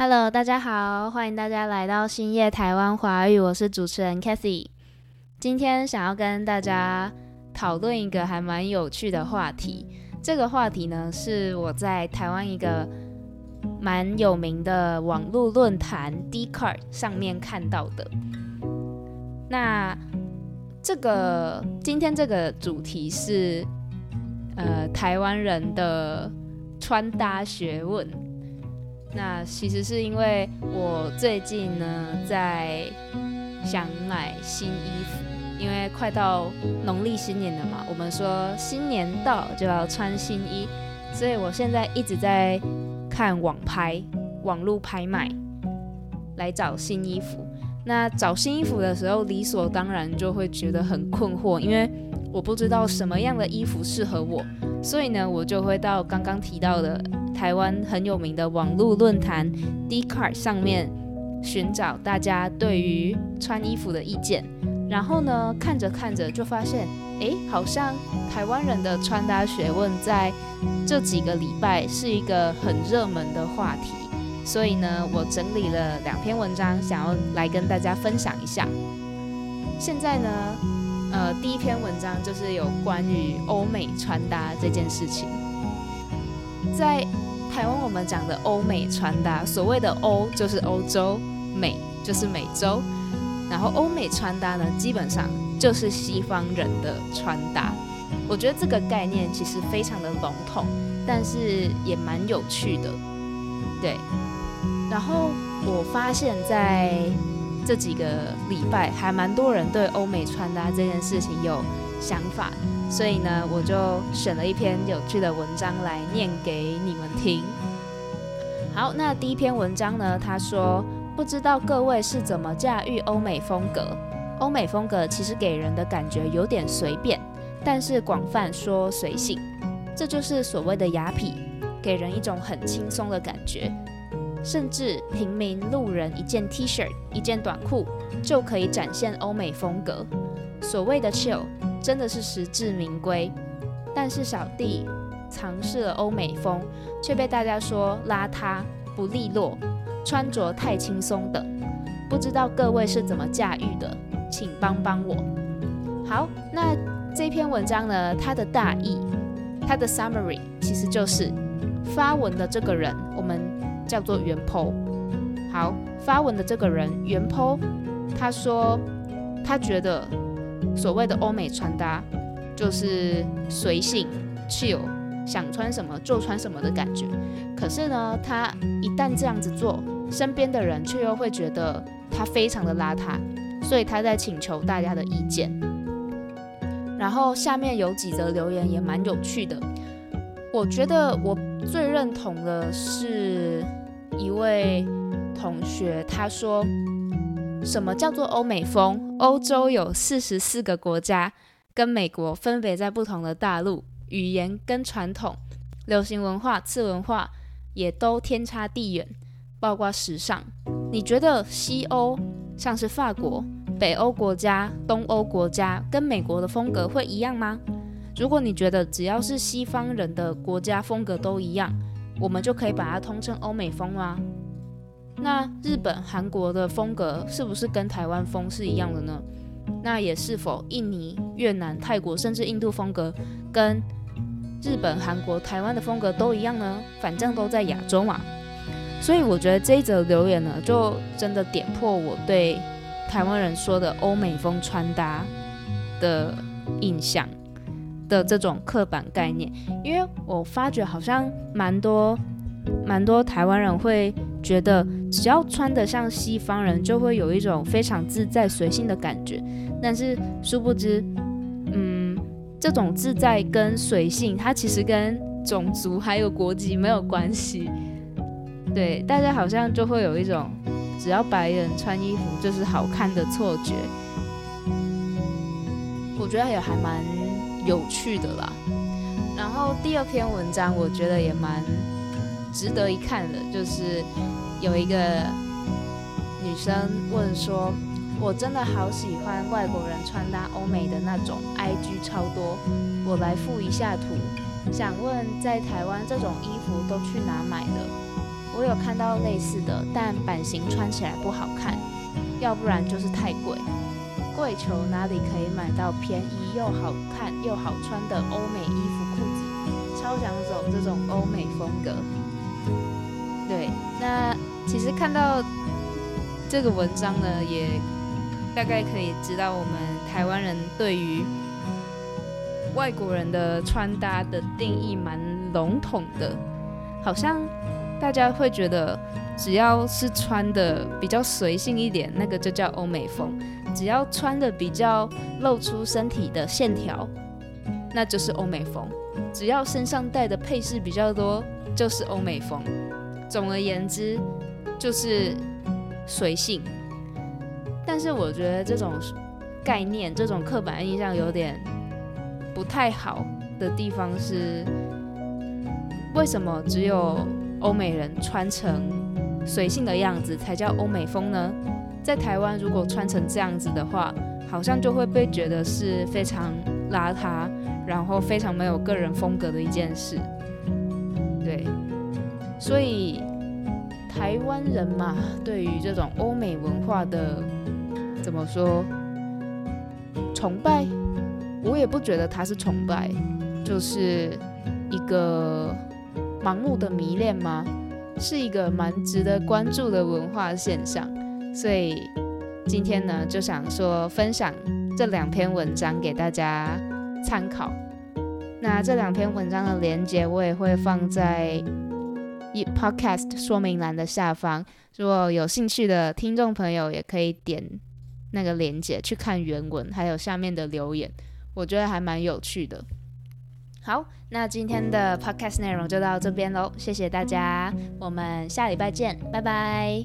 Hello，大家好，欢迎大家来到星夜台湾华语，我是主持人 Cathy。今天想要跟大家讨论一个还蛮有趣的话题。这个话题呢，是我在台湾一个蛮有名的网络论坛 Dcard 上面看到的。那这个今天这个主题是呃台湾人的穿搭学问。那其实是因为我最近呢在想买新衣服，因为快到农历新年了嘛，我们说新年到就要穿新衣，所以我现在一直在看网拍、网络拍卖来找新衣服。那找新衣服的时候，理所当然就会觉得很困惑，因为我不知道什么样的衣服适合我，所以呢，我就会到刚刚提到的。台湾很有名的网络论坛 Dcard 上面寻找大家对于穿衣服的意见，然后呢，看着看着就发现，哎，好像台湾人的穿搭学问在这几个礼拜是一个很热门的话题，所以呢，我整理了两篇文章，想要来跟大家分享一下。现在呢，呃，第一篇文章就是有关于欧美穿搭这件事情，在。台湾我们讲的欧美穿搭，所谓的欧就是欧洲，美就是美洲，然后欧美穿搭呢，基本上就是西方人的穿搭。我觉得这个概念其实非常的笼统，但是也蛮有趣的，对。然后我发现在这几个礼拜，还蛮多人对欧美穿搭这件事情有想法。所以呢，我就选了一篇有趣的文章来念给你们听。好，那第一篇文章呢，他说：“不知道各位是怎么驾驭欧美风格？欧美风格其实给人的感觉有点随便，但是广泛说随性，这就是所谓的雅痞，给人一种很轻松的感觉。甚至平民路人一件 T 恤、一件短裤就可以展现欧美风格。所谓的 chill。”真的是实至名归，但是小弟尝试了欧美风，却被大家说邋遢、不利落、穿着太轻松等。不知道各位是怎么驾驭的，请帮帮我。好，那这篇文章呢？它的大意，它的 summary 其实就是发文的这个人，我们叫做原 po。好，发文的这个人原 po，他说他觉得。所谓的欧美穿搭，就是随性、chill，想穿什么就穿什么的感觉。可是呢，他一旦这样子做，身边的人却又会觉得他非常的邋遢，所以他在请求大家的意见。然后下面有几则留言也蛮有趣的，我觉得我最认同的是一位同学，他说。什么叫做欧美风？欧洲有四十四个国家，跟美国分别在不同的大陆，语言跟传统、流行文化、次文化也都天差地远，包括时尚。你觉得西欧像是法国、北欧国家、东欧国家跟美国的风格会一样吗？如果你觉得只要是西方人的国家风格都一样，我们就可以把它通称欧美风吗？那日本、韩国的风格是不是跟台湾风是一样的呢？那也是否印尼、越南、泰国甚至印度风格跟日本、韩国、台湾的风格都一样呢？反正都在亚洲嘛。所以我觉得这一则留言呢，就真的点破我对台湾人说的欧美风穿搭的印象的这种刻板概念，因为我发觉好像蛮多。蛮多台湾人会觉得，只要穿得像西方人，就会有一种非常自在随性的感觉。但是殊不知，嗯，这种自在跟随性，它其实跟种族还有国籍没有关系。对，大家好像就会有一种，只要白人穿衣服就是好看的错觉。我觉得也还蛮有趣的啦。然后第二篇文章，我觉得也蛮。值得一看的，就是有一个女生问说：“我真的好喜欢外国人穿搭欧美的那种，IG 超多，我来附一下图，想问在台湾这种衣服都去哪买的？我有看到类似的，但版型穿起来不好看，要不然就是太贵。跪求哪里可以买到便宜又好看又好穿的欧美衣服裤子？超想走这种欧美风格。对，那其实看到这个文章呢，也大概可以知道我们台湾人对于外国人的穿搭的定义蛮笼统的，好像大家会觉得只要是穿的比较随性一点，那个就叫欧美风。只要穿的比较露出身体的线条，那就是欧美风；只要身上带的配饰比较多，就是欧美风。总而言之，就是随性。但是我觉得这种概念、这种刻板印象有点不太好的地方是，为什么只有欧美人穿成随性的样子才叫欧美风呢？在台湾，如果穿成这样子的话，好像就会被觉得是非常邋遢，然后非常没有个人风格的一件事。对，所以台湾人嘛，对于这种欧美文化的怎么说崇拜，我也不觉得他是崇拜，就是一个盲目的迷恋吗？是一个蛮值得关注的文化现象。所以今天呢，就想说分享这两篇文章给大家参考。那这两篇文章的连接我也会放在一 podcast 说明栏的下方，如果有兴趣的听众朋友也可以点那个连接去看原文，还有下面的留言，我觉得还蛮有趣的。好，那今天的 podcast 内容就到这边喽，谢谢大家，我们下礼拜见，拜拜。